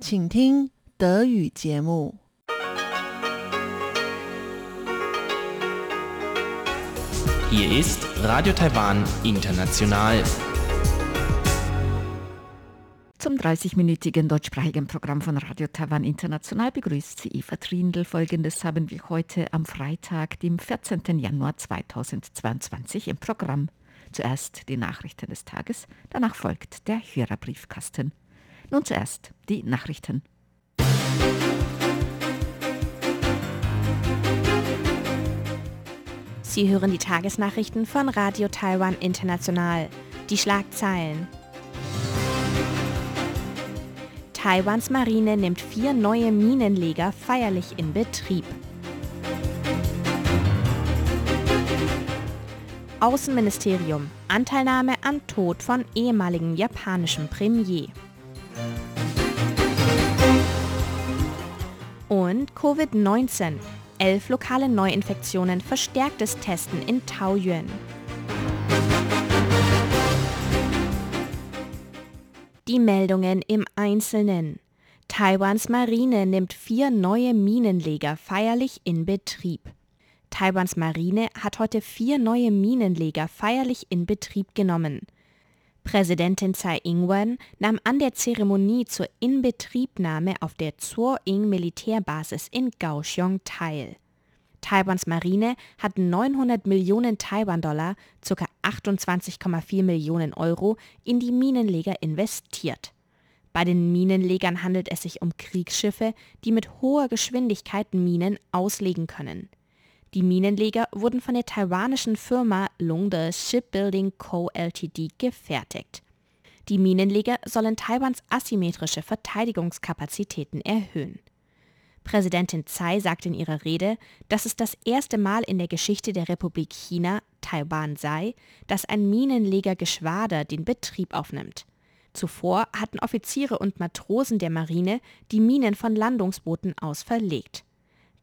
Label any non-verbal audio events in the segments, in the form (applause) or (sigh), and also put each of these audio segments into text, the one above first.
请听德语节目。 Hier ist Radio Taiwan International. Zum 30-minütigen deutschsprachigen Programm von Radio Taiwan International begrüßt sie Eva Trindl. Folgendes haben wir heute am Freitag, dem 14. Januar 2022 im Programm. Zuerst die Nachrichten des Tages, danach folgt der Hörerbriefkasten. Nun zuerst die Nachrichten. Sie hören die Tagesnachrichten von Radio Taiwan International. Die Schlagzeilen. Taiwans Marine nimmt vier neue Minenleger feierlich in Betrieb. Außenministerium. Anteilnahme am Tod von ehemaligem japanischen Premier. Und Covid-19. Elf lokale Neuinfektionen, verstärktes Testen in Taoyuan. Die Meldungen im Einzelnen. Taiwans Marine nimmt vier neue Minenleger feierlich in Betrieb. Taiwans Marine hat heute vier neue Minenleger feierlich in Betrieb genommen. Präsidentin Tsai Ing-wen nahm an der Zeremonie zur Inbetriebnahme auf der Zuo-Ing Militärbasis in Kaohsiung teil. Taiwans Marine hat 900 Millionen Taiwan-Dollar, ca. 28,4 Millionen Euro, in die Minenleger investiert. Bei den Minenlegern handelt es sich um Kriegsschiffe, die mit hoher Geschwindigkeit Minen auslegen können. Die Minenleger wurden von der taiwanischen Firma Longde Shipbuilding Co. Ltd. gefertigt. Die Minenleger sollen Taiwans asymmetrische Verteidigungskapazitäten erhöhen. Präsidentin Tsai sagte in ihrer Rede, dass es das erste Mal in der Geschichte der Republik China, Taiwan sei, dass ein Minenlegergeschwader den Betrieb aufnimmt. Zuvor hatten Offiziere und Matrosen der Marine die Minen von Landungsbooten aus verlegt.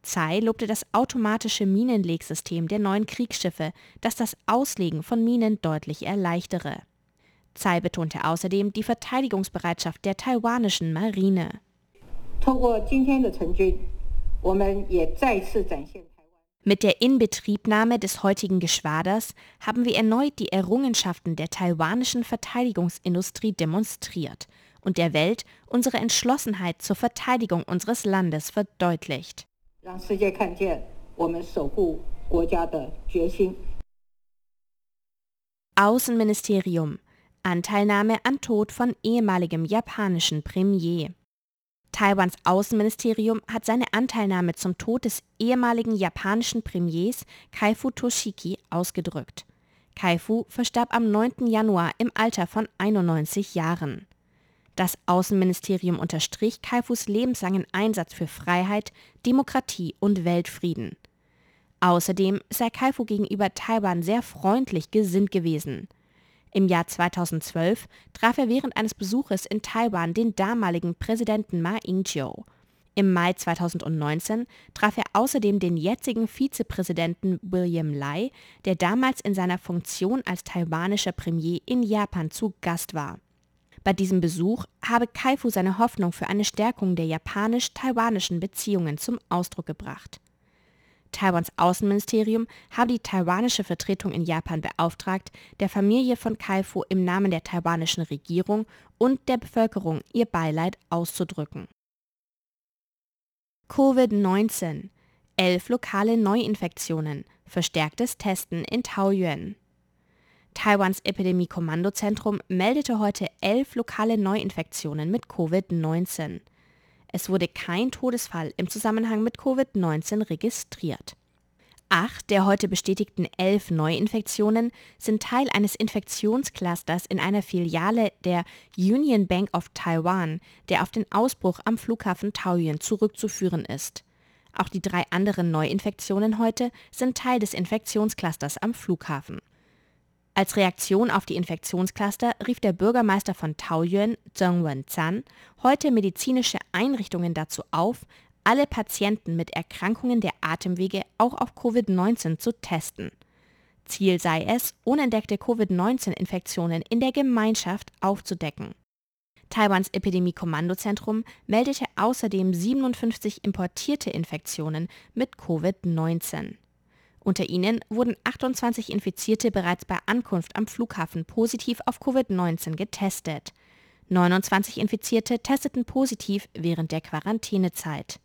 Tsai lobte das automatische Minenlegsystem der neuen Kriegsschiffe, das das Auslegen von Minen deutlich erleichtere. Tsai betonte außerdem die Verteidigungsbereitschaft der taiwanischen Marine. Mit der Inbetriebnahme des heutigen Geschwaders haben wir erneut die Errungenschaften der taiwanischen Verteidigungsindustrie demonstriert und der Welt unsere Entschlossenheit zur Verteidigung unseres Landes verdeutlicht. 让世界看见我们守护国家的决心。 Außenministerium. Anteilnahme an Tod von ehemaligem japanischen Premier. Taiwans Außenministerium hat seine Anteilnahme zum Tod des ehemaligen japanischen Premiers Kaifu Toshiki ausgedrückt. Kaifu verstarb am 9. Januar im Alter von 91 Jahren. Das Außenministerium unterstrich Kaifus lebenslangen Einsatz für Freiheit, Demokratie und Weltfrieden. Außerdem sei Kaifu gegenüber Taiwan sehr freundlich gesinnt gewesen. Im Jahr 2012 traf er während eines Besuches in Taiwan den damaligen Präsidenten Ma Ying-jeou. Im Mai 2019 traf er außerdem den jetzigen Vizepräsidenten William Lai, der damals in seiner Funktion als taiwanischer Premier in Japan zu Gast war. Bei diesem Besuch habe Kaifu seine Hoffnung für eine Stärkung der japanisch-taiwanischen Beziehungen zum Ausdruck gebracht. Taiwans Außenministerium habe die taiwanische Vertretung in Japan beauftragt, der Familie von Kaifu im Namen der taiwanischen Regierung und der Bevölkerung ihr Beileid auszudrücken. Covid-19. Elf lokale Neuinfektionen. Verstärktes Testen in Taoyuan. Taiwans Epidemie-Kommandozentrum meldete heute elf lokale Neuinfektionen mit Covid-19. Es wurde kein Todesfall im Zusammenhang mit Covid-19 registriert. Acht der heute bestätigten elf Neuinfektionen sind Teil eines Infektionsclusters in einer Filiale der Union Bank of Taiwan, der auf den Ausbruch am Flughafen Taoyuan zurückzuführen ist. Auch die drei anderen Neuinfektionen heute sind Teil des Infektionsclusters am Flughafen. Als Reaktion auf die Infektionscluster rief der Bürgermeister von Taoyuan, Zheng Wen-zan, heute medizinische Einrichtungen dazu auf, alle Patienten mit Erkrankungen der Atemwege auch auf Covid-19 zu testen. Ziel sei es, unentdeckte Covid-19-Infektionen in der Gemeinschaft aufzudecken. Taiwans Epidemie-Kommandozentrum meldete außerdem 57 importierte Infektionen mit Covid-19. Unter ihnen wurden 28 Infizierte bereits bei Ankunft am Flughafen positiv auf Covid-19 getestet. 29 Infizierte testeten positiv während der Quarantänezeit.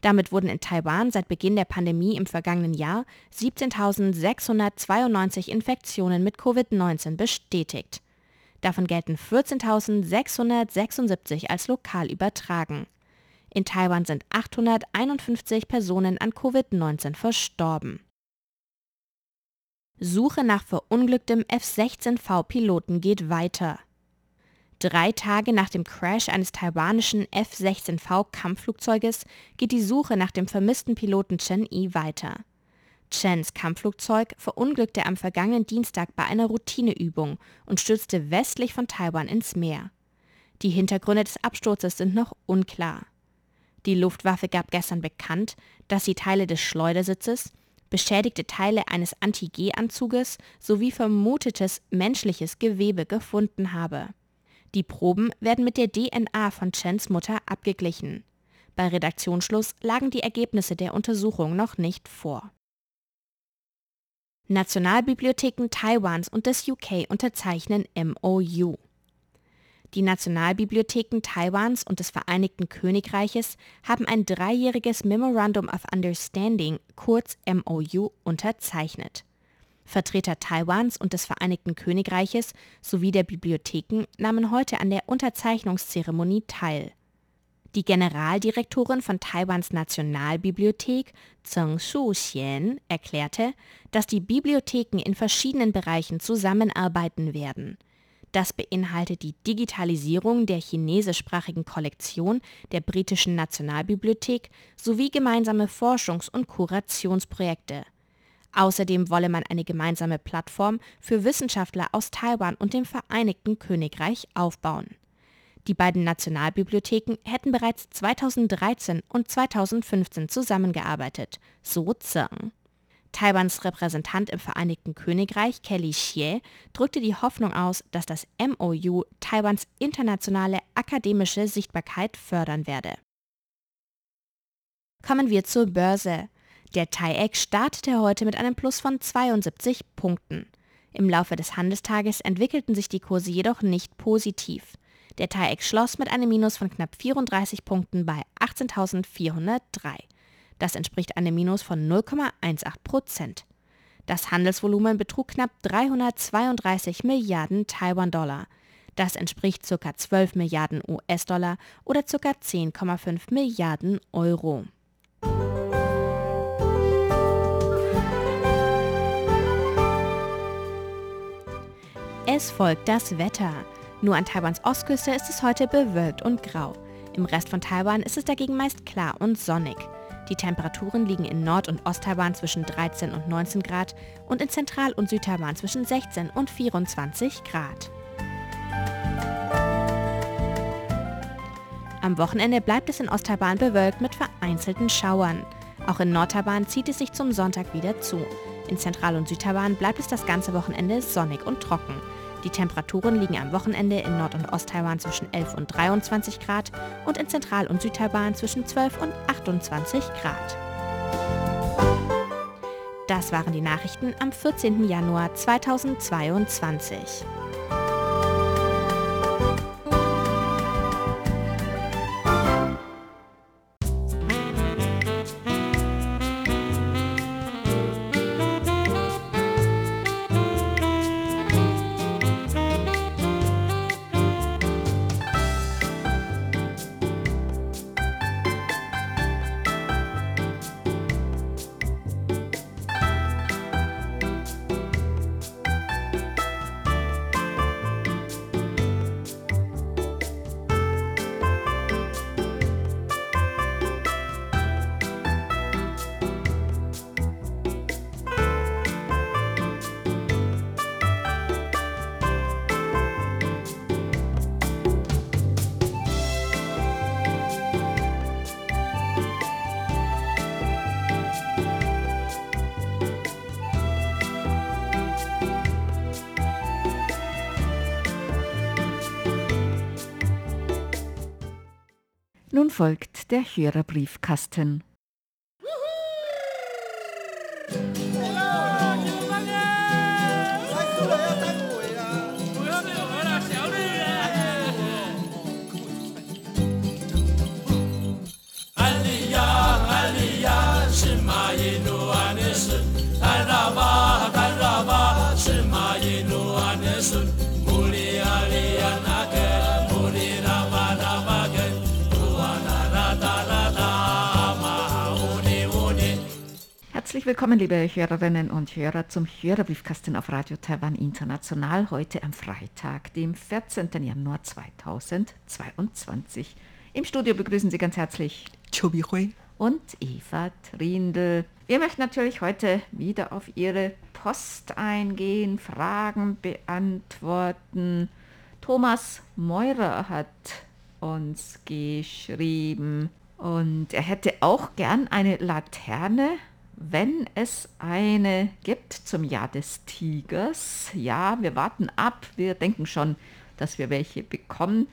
Damit wurden in Taiwan seit Beginn der Pandemie im vergangenen Jahr 17.692 Infektionen mit Covid-19 bestätigt. Davon gelten 14.676 als lokal übertragen. In Taiwan sind 851 Personen an Covid-19 verstorben. Suche nach verunglücktem F-16V-Piloten geht weiter. Drei Tage nach dem Crash eines taiwanischen F-16V-Kampfflugzeuges geht die Suche nach dem vermissten Piloten Chen Yi weiter. Chens Kampfflugzeug verunglückte am vergangenen Dienstag bei einer Routineübung und stürzte westlich von Taiwan ins Meer. Die Hintergründe des Absturzes sind noch unklar. Die Luftwaffe gab gestern bekannt, dass sie Teile des Schleudersitzes, beschädigte Teile eines Anti-G-Anzuges sowie vermutetes menschliches Gewebe gefunden habe. Die Proben werden mit der DNA von Chens Mutter abgeglichen. Bei Redaktionsschluss lagen die Ergebnisse der Untersuchung noch nicht vor. Nationalbibliotheken Taiwans und des UK unterzeichnen MOU. Die Nationalbibliotheken Taiwans und des Vereinigten Königreiches haben ein dreijähriges Memorandum of Understanding, kurz MOU, unterzeichnet. Vertreter Taiwans und des Vereinigten Königreiches sowie der Bibliotheken nahmen heute an der Unterzeichnungszeremonie teil. Die Generaldirektorin von Taiwans Nationalbibliothek, Zheng Shu-Xian, erklärte, dass die Bibliotheken in verschiedenen Bereichen zusammenarbeiten werden. Das beinhaltet die Digitalisierung der chinesischsprachigen Kollektion der britischen Nationalbibliothek sowie gemeinsame Forschungs- und Kurationsprojekte. Außerdem wolle man eine gemeinsame Plattform für Wissenschaftler aus Taiwan und dem Vereinigten Königreich aufbauen. Die beiden Nationalbibliotheken hätten bereits 2013 und 2015 zusammengearbeitet, so Zheng. Taiwans Repräsentant im Vereinigten Königreich, Kelly Xie, drückte die Hoffnung aus, dass das MOU Taiwans internationale akademische Sichtbarkeit fördern werde. Kommen wir zur Börse. Der TAIEX startete heute mit einem Plus von 72 Punkten. Im Laufe des Handestages entwickelten sich die Kurse jedoch nicht positiv. Der TAIEX schloss mit einem Minus von knapp 34 Punkten bei 18.403. Das entspricht einem Minus von 0,18 Prozent. Das Handelsvolumen betrug knapp 332 Milliarden Taiwan-Dollar. Das entspricht ca. 12 Milliarden US-Dollar oder ca. 10,5 Milliarden Euro. Es folgt das Wetter. Nur an Taiwans Ostküste ist es heute bewölkt und grau. Im Rest von Taiwan ist es dagegen meist klar und sonnig. Die Temperaturen liegen in Nord- und Osttaiwan zwischen 13 und 19 Grad und in Zentral- und Südtaiwan zwischen 16 und 24 Grad. Am Wochenende bleibt es in Osttaiwan bewölkt mit vereinzelten Schauern. Auch in Nordtaiwan zieht es sich zum Sonntag wieder zu. In Zentral- und Südtaiwan bleibt es das ganze Wochenende sonnig und trocken. Die Temperaturen liegen am Wochenende in Nord- und Osttaiwan zwischen 11 und 23 Grad und in Zentral- und Südtaiwan zwischen 12 und 28 Grad. Das waren die Nachrichten am 14. Januar 2022. Nun folgt der Hörerbriefkasten. Herzlich willkommen, liebe Hörerinnen und Hörer, zum Hörerbriefkasten auf Radio Taiwan International heute am Freitag, dem 14. Januar 2022. Im Studio begrüßen Sie ganz herzlich Chobi Hui und Eva Trindl. Wir möchten natürlich heute wieder auf Ihre Post eingehen, Fragen beantworten. Thomas Meurer hat uns geschrieben und er hätte auch gern eine Laterne wenn es eine gibt zum Jahr des Tigers. Ja, wir warten ab. Wir denken schon, dass wir welche bekommen.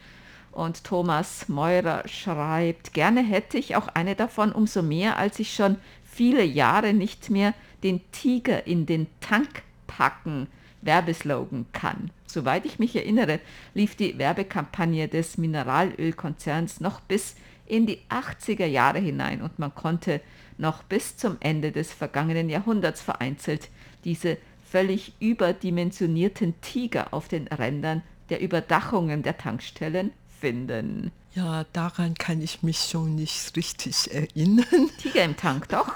Und Thomas Meurer schreibt, gerne hätte ich auch eine davon, umso mehr, als ich schon viele Jahre nicht mehr den Tiger in den Tank packen Werbeslogan kann. Soweit ich mich erinnere, lief die Werbekampagne des Mineralölkonzerns noch bis in die 80er Jahre hinein und man konnte noch bis zum Ende des vergangenen Jahrhunderts vereinzelt diese völlig überdimensionierten Tiger auf den Rändern der Überdachungen der Tankstellen finden. Ja, daran kann ich mich schon nicht richtig erinnern. (laughs) Tiger im Tank, doch?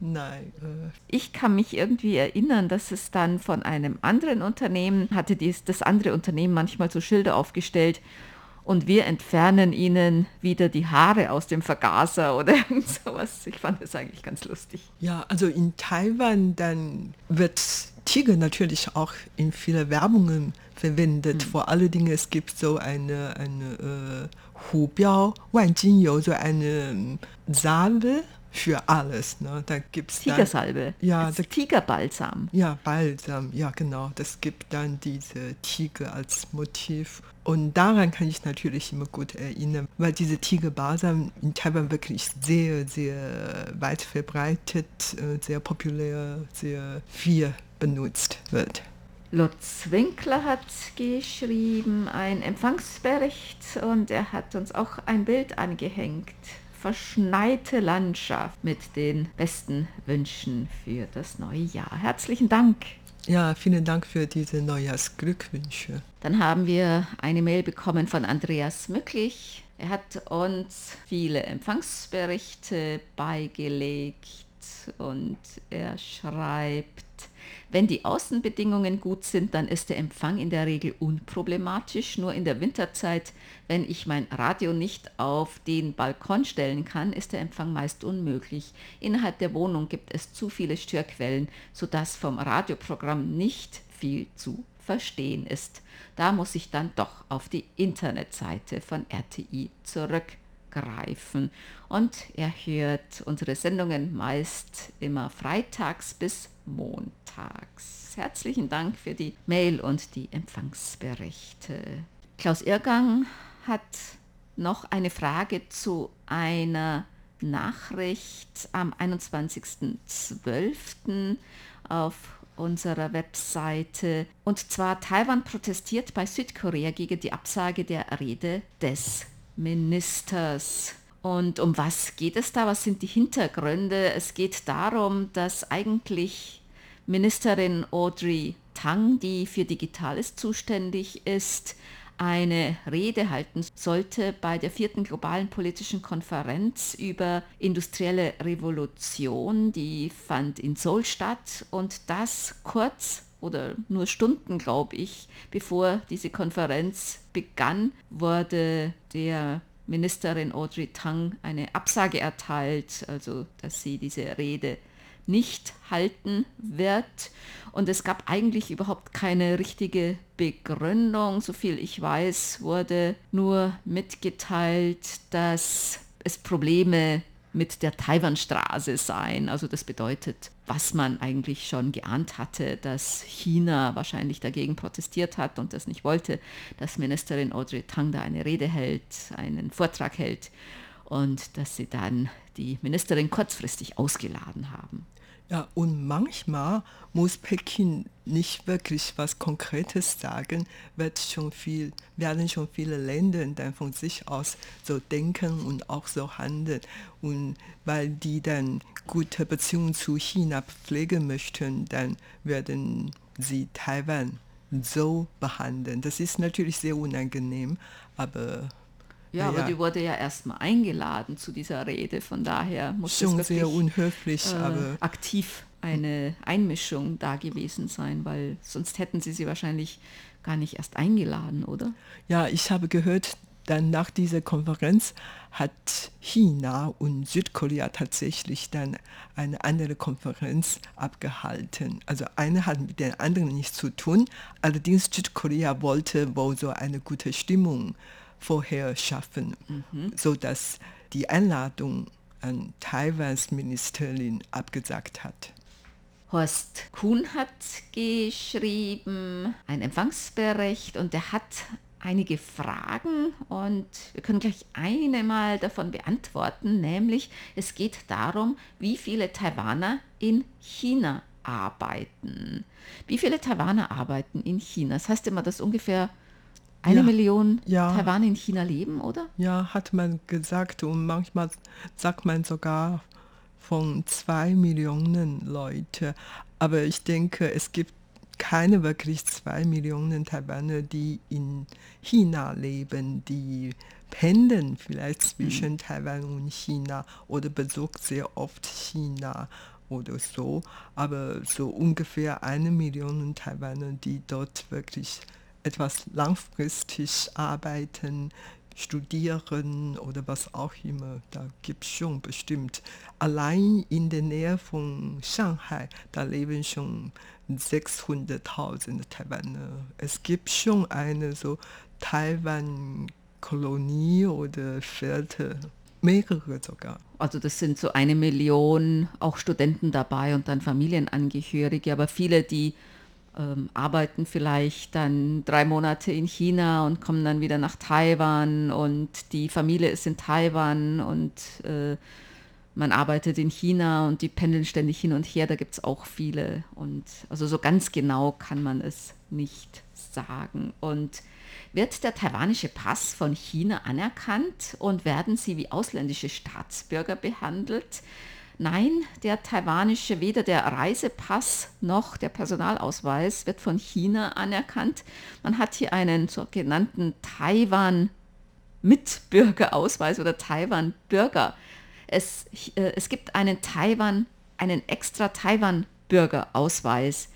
Nein. Äh ich kann mich irgendwie erinnern, dass es dann von einem anderen Unternehmen hatte dies, das andere Unternehmen manchmal so Schilder aufgestellt und wir entfernen ihnen wieder die Haare aus dem Vergaser oder (laughs) irgend sowas. Ich fand das eigentlich ganz lustig. Ja, also in Taiwan dann wird Tiger natürlich auch in viele Werbungen verwendet. Mhm. Vor allen Dingen es gibt so eine, eine äh, Hubiao, Wanjingyou, so eine ähm, Salbe für alles. Ne? Da gibt's Tigersalbe. Dann, ja, da, Tigerbalsam. Ja, Balsam, ja genau. Das gibt dann diese Tiger als Motiv. Und daran kann ich natürlich immer gut erinnern, weil diese Tigerbalsam in Taiwan wirklich sehr, sehr weit verbreitet, äh, sehr populär, sehr viel benutzt wird. Lutz Winkler hat geschrieben, ein Empfangsbericht und er hat uns auch ein Bild angehängt verschneite Landschaft mit den besten Wünschen für das neue Jahr. Herzlichen Dank. Ja, vielen Dank für diese Neujahrsglückwünsche. Dann haben wir eine Mail bekommen von Andreas Mücklich. Er hat uns viele Empfangsberichte beigelegt und er schreibt, wenn die Außenbedingungen gut sind, dann ist der Empfang in der Regel unproblematisch. Nur in der Winterzeit, wenn ich mein Radio nicht auf den Balkon stellen kann, ist der Empfang meist unmöglich. Innerhalb der Wohnung gibt es zu viele Störquellen, sodass vom Radioprogramm nicht viel zu verstehen ist. Da muss ich dann doch auf die Internetseite von RTI zurückgreifen. Und er hört unsere Sendungen meist immer freitags bis montags. Herzlichen Dank für die Mail und die Empfangsberichte. Klaus Irrgang hat noch eine Frage zu einer Nachricht am 21.12. auf unserer Webseite. Und zwar Taiwan protestiert bei Südkorea gegen die Absage der Rede des Ministers. Und um was geht es da? Was sind die Hintergründe? Es geht darum, dass eigentlich Ministerin Audrey Tang, die für Digitales zuständig ist, eine Rede halten sollte bei der vierten globalen politischen Konferenz über industrielle Revolution. Die fand in Seoul statt und das kurz oder nur Stunden, glaube ich, bevor diese Konferenz begann, wurde der Ministerin Audrey Tang eine Absage erteilt, also dass sie diese Rede nicht halten wird. Und es gab eigentlich überhaupt keine richtige Begründung. Soviel ich weiß, wurde nur mitgeteilt, dass es Probleme mit der Taiwanstraße sein. Also das bedeutet, was man eigentlich schon geahnt hatte, dass China wahrscheinlich dagegen protestiert hat und das nicht wollte, dass Ministerin Audrey Tang da eine Rede hält, einen Vortrag hält und dass sie dann die Ministerin kurzfristig ausgeladen haben. Ja, und manchmal muss Peking nicht wirklich was Konkretes sagen, wird schon viel, werden schon viele Länder dann von sich aus so denken und auch so handeln. Und weil die dann gute Beziehungen zu China pflegen möchten, dann werden sie Taiwan so behandeln. Das ist natürlich sehr unangenehm, aber ja, aber die wurde ja erstmal eingeladen zu dieser Rede, von daher muss Schon es sehr unhöflich, äh, aber aktiv eine Einmischung da gewesen sein, weil sonst hätten sie sie wahrscheinlich gar nicht erst eingeladen, oder? ja, ich habe gehört, dann nach dieser Konferenz hat China und Südkorea tatsächlich dann eine andere Konferenz abgehalten. Also eine hat mit der anderen nichts zu tun. Allerdings Südkorea wollte wohl so eine gute Stimmung vorher schaffen, so dass die Einladung an Taiwans Ministerin abgesagt hat. Horst Kuhn hat geschrieben, ein Empfangsbericht und er hat einige Fragen und wir können gleich eine mal davon beantworten, nämlich es geht darum, wie viele Taiwaner in China arbeiten. Wie viele Taiwaner arbeiten in China? Das heißt immer, dass ungefähr eine Ja, Million ja. Taiwaner in China leben, oder? Ja, hat man gesagt und manchmal sagt man sogar von zwei Millionen Leute. Aber ich denke, es gibt keine wirklich zwei Millionen Taiwaner, die in China leben, die pendeln vielleicht zwischen Taiwan und China oder besucht sehr oft China oder so. Aber so ungefähr eine Million Taiwaner, die dort wirklich etwas langfristig arbeiten, studieren oder was auch immer. Da gibt es schon bestimmt. Allein in der Nähe von Shanghai, da leben schon 600.000 Taiwaner. Es gibt schon eine so Taiwan-Kolonie oder Viertel, mehrere sogar. Also das sind so eine Million auch Studenten dabei und dann Familienangehörige, aber viele, die ähm, arbeiten vielleicht dann drei Monate in China und kommen dann wieder nach Taiwan und die Familie ist in Taiwan und äh, man arbeitet in China und die pendeln ständig hin und her, da gibt es auch viele. Und also so ganz genau kann man es nicht sagen. Und wird der taiwanische Pass von China anerkannt und werden sie wie ausländische Staatsbürger behandelt? Nein, der taiwanische, weder der Reisepass noch der Personalausweis wird von China anerkannt. Man hat hier einen sogenannten Taiwan-Mitbürgerausweis oder Taiwan-Bürger. Es, äh, es gibt einen Taiwan, einen extra Taiwan-Bürgerausweis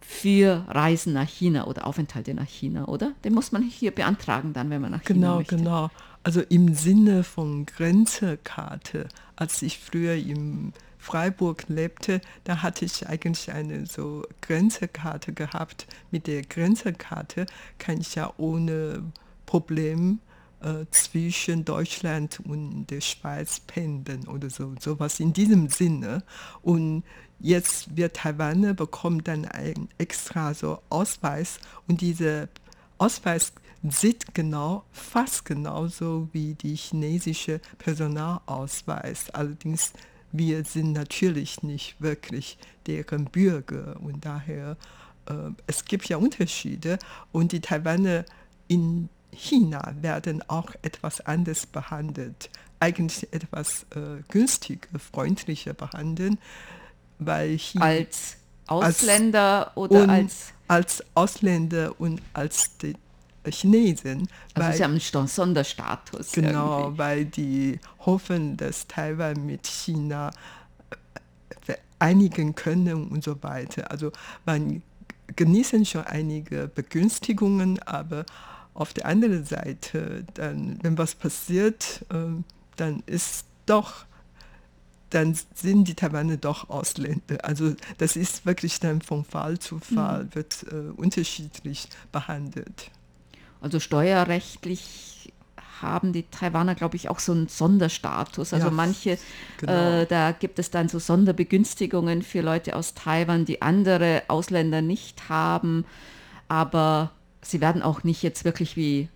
für Reisen nach China oder Aufenthalte nach China, oder? Den muss man hier beantragen dann, wenn man nach China Genau, möchte. genau. Also im Sinne von Grenzekarte. Als ich früher in Freiburg lebte, da hatte ich eigentlich eine so Grenzekarte gehabt. Mit der Grenzekarte kann ich ja ohne Problem äh, zwischen Deutschland und der Schweiz pendeln oder so, sowas in diesem Sinne. Und jetzt wird Taiwaner bekommt dann ein extra so Ausweis und dieser Ausweis sieht genau, fast genauso wie die chinesische Personalausweis. Allerdings wir sind natürlich nicht wirklich deren Bürger. Und daher äh, es gibt ja Unterschiede. Und die Taiwaner in China werden auch etwas anders behandelt, eigentlich etwas äh, günstiger, freundlicher behandelt, weil China Als Ausländer oder und als als Ausländer und als die Chinesen, Also weil, sie haben schon Sonderstatus. genau, irgendwie. weil die hoffen, dass Taiwan mit China äh, vereinigen können und so weiter. Also man genießen schon einige Begünstigungen, aber auf der anderen Seite, dann, wenn was passiert, ähm, dann ist doch dann sind die Taiwaner doch Ausländer. Also das ist wirklich dann von Fall zu Fall, wird äh, unterschiedlich behandelt. Also steuerrechtlich haben die Taiwaner, glaube ich, auch so einen Sonderstatus. Also ja, manche, genau. äh, da gibt es dann so Sonderbegünstigungen für Leute aus Taiwan, die andere Ausländer nicht haben. Aber sie werden auch nicht jetzt wirklich wie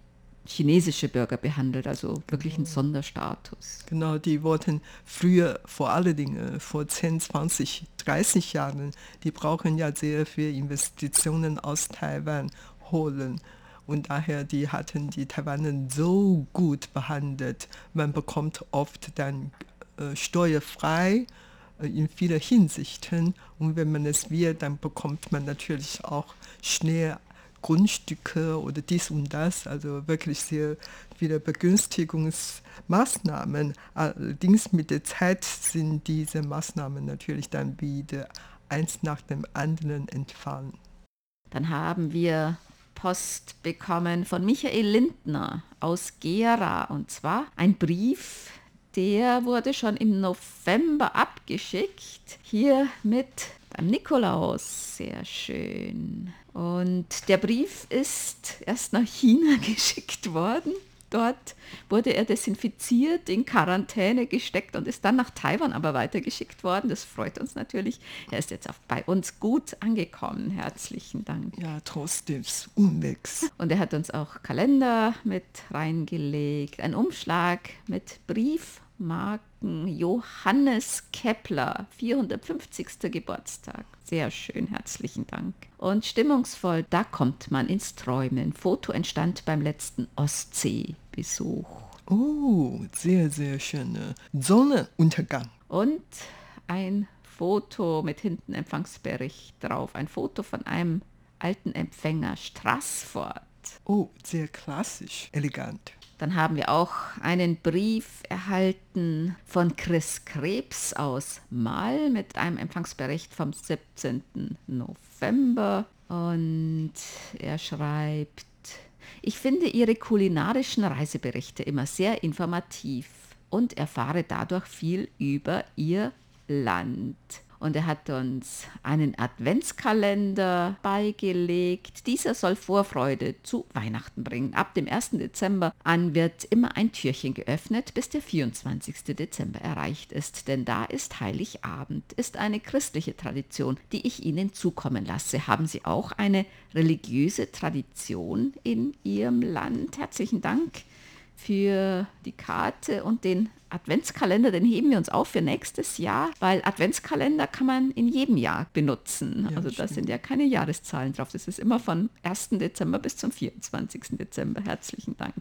chinesische Bürger behandelt, also wirklich ein Sonderstatus. Genau, die wurden früher vor allen Dingen, vor 10, 20, 30 Jahren, die brauchen ja sehr viel Investitionen aus Taiwan holen. Und daher, die hatten die Taiwaner so gut behandelt. Man bekommt oft dann äh, steuerfrei äh, in vielen Hinsichten. Und wenn man es will, dann bekommt man natürlich auch schnell Grundstücke oder dies und das, also wirklich sehr viele Begünstigungsmaßnahmen. Allerdings mit der Zeit sind diese Maßnahmen natürlich dann wieder eins nach dem anderen entfallen. Dann haben wir Post bekommen von Michael Lindner aus Gera und zwar ein Brief, der wurde schon im November abgeschickt, hier mit beim Nikolaus. Sehr schön. Und der Brief ist erst nach China (laughs) geschickt worden. Dort wurde er desinfiziert, in Quarantäne gesteckt und ist dann nach Taiwan aber weitergeschickt worden. Das freut uns natürlich. Er ist jetzt auch bei uns gut angekommen. Herzlichen Dank. Ja, trotzdem Unwegs. Und er hat uns auch Kalender mit reingelegt, ein Umschlag mit Briefmarken Johannes Kepler, 450. Geburtstag. Sehr schön, herzlichen Dank. Und stimmungsvoll, da kommt man ins Träumen. Foto entstand beim letzten Ostseebesuch. Oh, sehr, sehr schöner Sonnenuntergang. Und ein Foto mit hinten Empfangsbericht drauf. Ein Foto von einem alten Empfänger Straßfort. Oh, sehr klassisch, elegant. Dann haben wir auch einen Brief erhalten von Chris Krebs aus Mal mit einem Empfangsbericht vom 17. November. Und er schreibt, ich finde Ihre kulinarischen Reiseberichte immer sehr informativ und erfahre dadurch viel über Ihr Land. Und er hat uns einen Adventskalender beigelegt. Dieser soll Vorfreude zu Weihnachten bringen. Ab dem 1. Dezember an wird immer ein Türchen geöffnet, bis der 24. Dezember erreicht ist. Denn da ist Heiligabend, ist eine christliche Tradition, die ich Ihnen zukommen lasse. Haben Sie auch eine religiöse Tradition in Ihrem Land? Herzlichen Dank für die Karte und den Adventskalender, den heben wir uns auf für nächstes Jahr, weil Adventskalender kann man in jedem Jahr benutzen. Ja, also da sind ja keine Jahreszahlen drauf. Das ist immer von 1. Dezember bis zum 24. Dezember. Herzlichen Dank.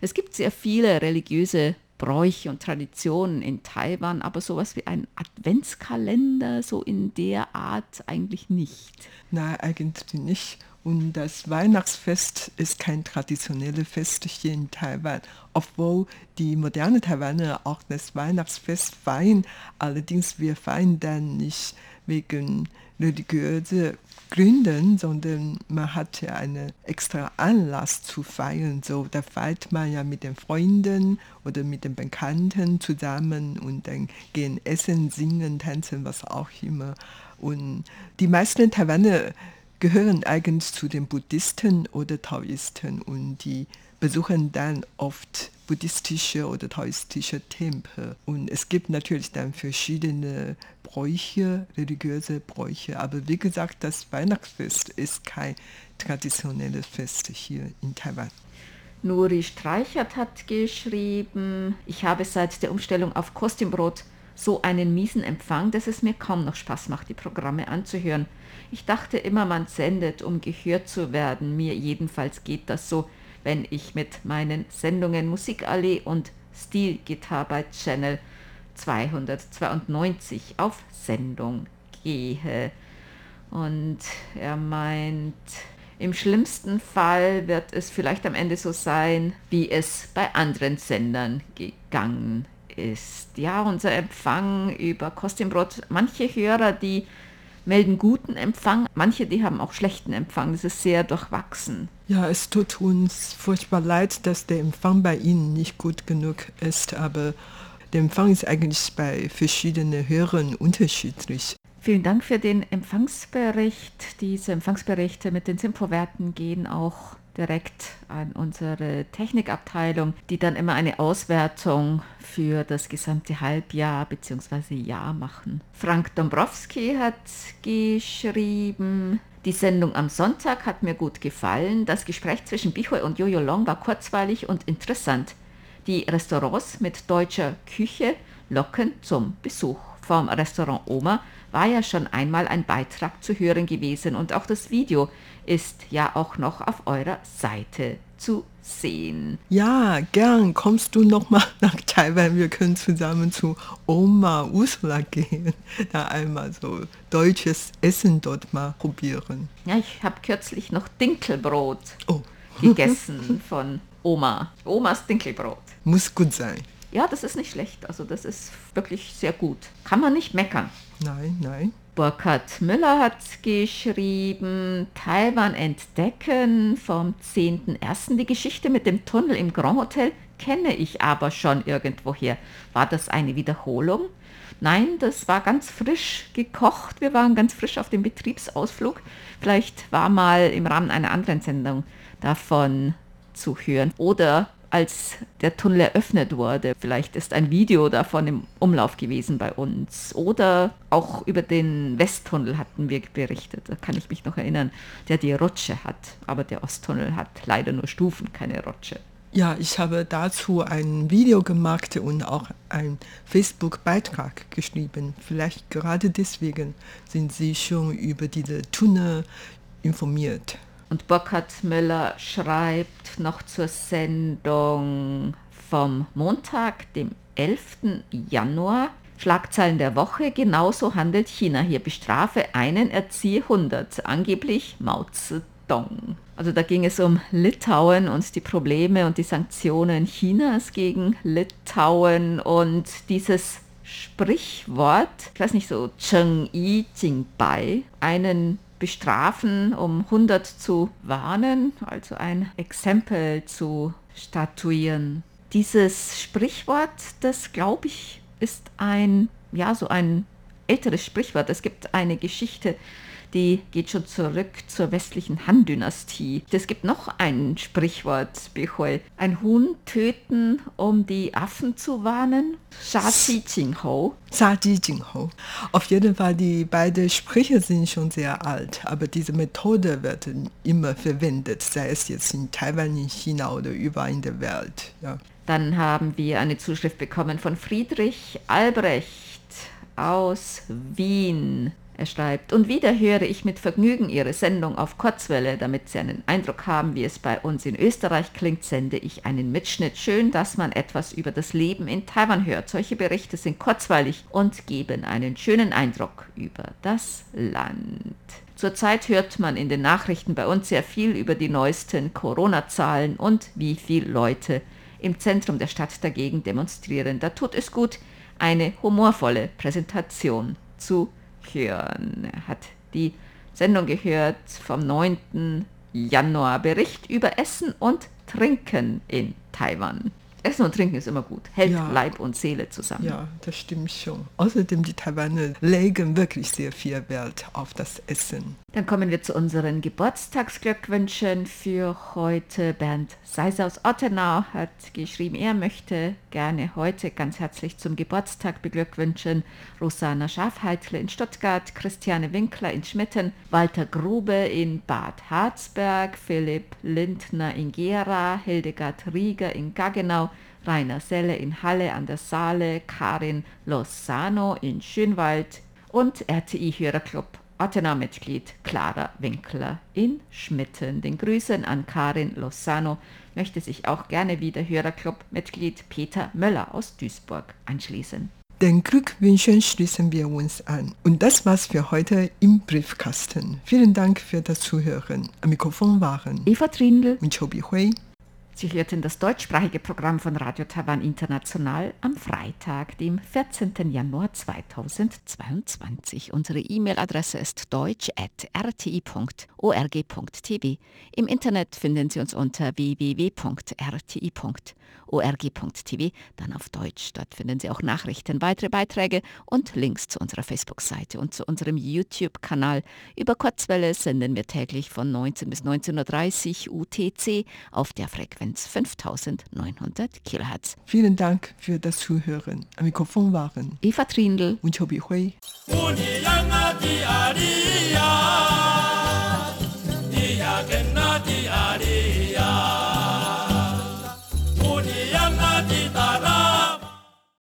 Es gibt sehr viele religiöse Bräuche und Traditionen in Taiwan, aber sowas wie ein Adventskalender so in der Art eigentlich nicht. Nein, eigentlich nicht. Und das Weihnachtsfest ist kein traditionelles Fest hier in Taiwan, obwohl die moderne Taiwaner auch das Weihnachtsfest feiern. Allerdings wir feiern dann nicht wegen religiöser Gründen, sondern man hat ja einen extra Anlass zu feiern. So, da feiert man ja mit den Freunden oder mit den Bekannten zusammen und dann gehen essen, singen, tanzen, was auch immer. Und die meisten Taiwaner gehören eigentlich zu den Buddhisten oder Taoisten und die besuchen dann oft buddhistische oder taoistische Tempel. Und es gibt natürlich dann verschiedene Bräuche, religiöse Bräuche. Aber wie gesagt, das Weihnachtsfest ist kein traditionelles Fest hier in Taiwan. Nuri Streichert hat geschrieben, ich habe seit der Umstellung auf Kostümbrot so einen miesen Empfang, dass es mir kaum noch Spaß macht, die Programme anzuhören. Ich dachte immer, man sendet, um gehört zu werden. Mir jedenfalls geht das so, wenn ich mit meinen Sendungen Musikallee und Stilgitarre bei Channel 292 auf Sendung gehe. Und er meint, im schlimmsten Fall wird es vielleicht am Ende so sein, wie es bei anderen Sendern gegangen ist. Ja, unser Empfang über Kostümbrot, manche Hörer, die melden guten Empfang, manche, die haben auch schlechten Empfang. Das ist sehr durchwachsen. Ja, es tut uns furchtbar leid, dass der Empfang bei Ihnen nicht gut genug ist, aber der Empfang ist eigentlich bei verschiedenen Hörern unterschiedlich. Vielen Dank für den Empfangsbericht. Diese Empfangsberichte mit den Simpo-Werten gehen auch direkt an unsere Technikabteilung, die dann immer eine Auswertung für das gesamte Halbjahr bzw. Jahr machen. Frank Dombrowski hat geschrieben, die Sendung am Sonntag hat mir gut gefallen. Das Gespräch zwischen Bichoy und Jojo Long war kurzweilig und interessant. Die Restaurants mit deutscher Küche locken zum Besuch. Vom Restaurant Oma war ja schon einmal ein Beitrag zu hören gewesen und auch das Video ist ja auch noch auf eurer Seite zu sehen. Ja, gern. Kommst du noch mal (laughs) nach Taiwan? Wir können zusammen zu Oma Ursula gehen. Da einmal so deutsches Essen dort mal probieren. Ja, ich habe kürzlich noch Dinkelbrot Oh, gegessen von Oma. Omas Dinkelbrot. muss gut sein. Ja, das ist nicht schlecht. Also das ist wirklich sehr gut. Kann man nicht meckern. Nein, nein. Burkhard Müller hat geschrieben, Taiwan entdecken vom 10.01. Die Geschichte mit dem Tunnel im Grand Hotel kenne ich aber schon irgendwoher. War das eine Wiederholung? Nein, das war ganz frisch gekocht. Wir waren ganz frisch auf dem Betriebsausflug. Vielleicht war mal im Rahmen einer anderen Sendung davon zu hören. Oder als der Tunnel eröffnet wurde. Vielleicht ist ein Video davon im Umlauf gewesen bei uns. Oder auch über den Westtunnel hatten wir berichtet. Da kann ich mich noch erinnern, der die Rutsche hat. Aber der Osttunnel hat leider nur Stufen, keine Rutsche. Ja, ich habe dazu ein Video gemacht und auch einen Facebook-Beitrag geschrieben. Vielleicht gerade deswegen sind Sie schon über diese Tunnel informiert. Und Burkhard Müller schreibt noch zur Sendung vom Montag, dem 11. Januar. Schlagzeilen der Woche, genauso handelt China hier, bestrafe einen, erziehe 100, angeblich Mao Zedong. Also da ging es um Litauen und die Probleme und die Sanktionen Chinas gegen Litauen und dieses Sprichwort, ich weiß nicht so, Cheng Yi Jing Bai, einen bestrafen, um 100 zu warnen, also ein Exempel zu statuieren. Dieses Sprichwort, das glaube ich, ist ein, ja, so ein älteres Sprichwort. Es gibt eine Geschichte, die geht schon zurück zur westlichen Han-Dynastie. Es gibt noch ein Sprichwort, Bichol. Ein Huhn töten, um die Affen zu warnen. Sha Qi Jing Ho. Sa Ji Jing Ho. Auf jeden Fall, die beiden Sprüche sind schon sehr alt, aber diese Methode wird immer verwendet, sei es jetzt in Taiwan, in China oder überall in der Welt. Ja. Dann haben wir eine Zuschrift bekommen von Friedrich Albrecht aus Wien. Er schreibt, und wieder höre ich mit Vergnügen Ihre Sendung auf Kurzwelle. Damit Sie einen Eindruck haben, wie es bei uns in Österreich klingt, sende ich einen Mitschnitt. Schön, dass man etwas über das Leben in Taiwan hört. Solche Berichte sind kurzweilig und geben einen schönen Eindruck über das Land. Zurzeit hört man in den Nachrichten bei uns sehr viel über die neuesten Corona-Zahlen und wie viele Leute im Zentrum der Stadt dagegen demonstrieren. Da tut es gut, eine humorvolle Präsentation zu Er hat die Sendung gehört vom 9. Januar. Bericht über Essen und Trinken in Taiwan. Essen und Trinken ist immer gut, hält Ja. Leib und Seele zusammen. ja, das stimmt schon. Außerdem, die Taiwaner legen wirklich sehr viel Wert auf das Essen. Dann kommen wir zu unseren Geburtstagsglückwünschen für heute. Bernd Seiser aus Ottenau hat geschrieben, er möchte gerne heute ganz herzlich zum Geburtstag beglückwünschen. Rosanna Schafheitle in Stuttgart, Christiane Winkler in Schmitten, Walter Grube in Bad Harzberg, Philipp Lindner in Gera, Hildegard Rieger in Gaggenau, Rainer Selle in Halle an der Saale, Karin Lozano in Schönwald und RTI-Hörerclub Ottenau-Mitglied Clara Winkler in Schmitten. Den Grüßen an Karin Lozano möchte sich auch gerne wieder Hörerclub-Mitglied Peter Möller aus Duisburg anschließen. Den Glückwünschen schließen wir uns an. Und das war's für heute im Briefkasten. Vielen Dank für das Zuhören. Am Mikrofon waren Eva Trindl, Michobi Hui. Sie hörten das deutschsprachige Programm von Radio Taiwan International am Freitag, dem 14. Januar 2022. Unsere E-Mail-Adresse ist deutsch.rti.org.tv. Im Internet finden Sie uns unter www.rti.org org.tv, dann auf Deutsch. Dort finden Sie auch Nachrichten, weitere Beiträge und Links zu unserer Facebook-Seite und zu unserem YouTube-Kanal. Über Kurzwelle senden wir täglich von 19 bis 19.30 Uhr UTC auf der Frequenz 5900 kHz. Vielen Dank für das Zuhören. Am Mikrofon waren Eva Trindl und Chobi Hui.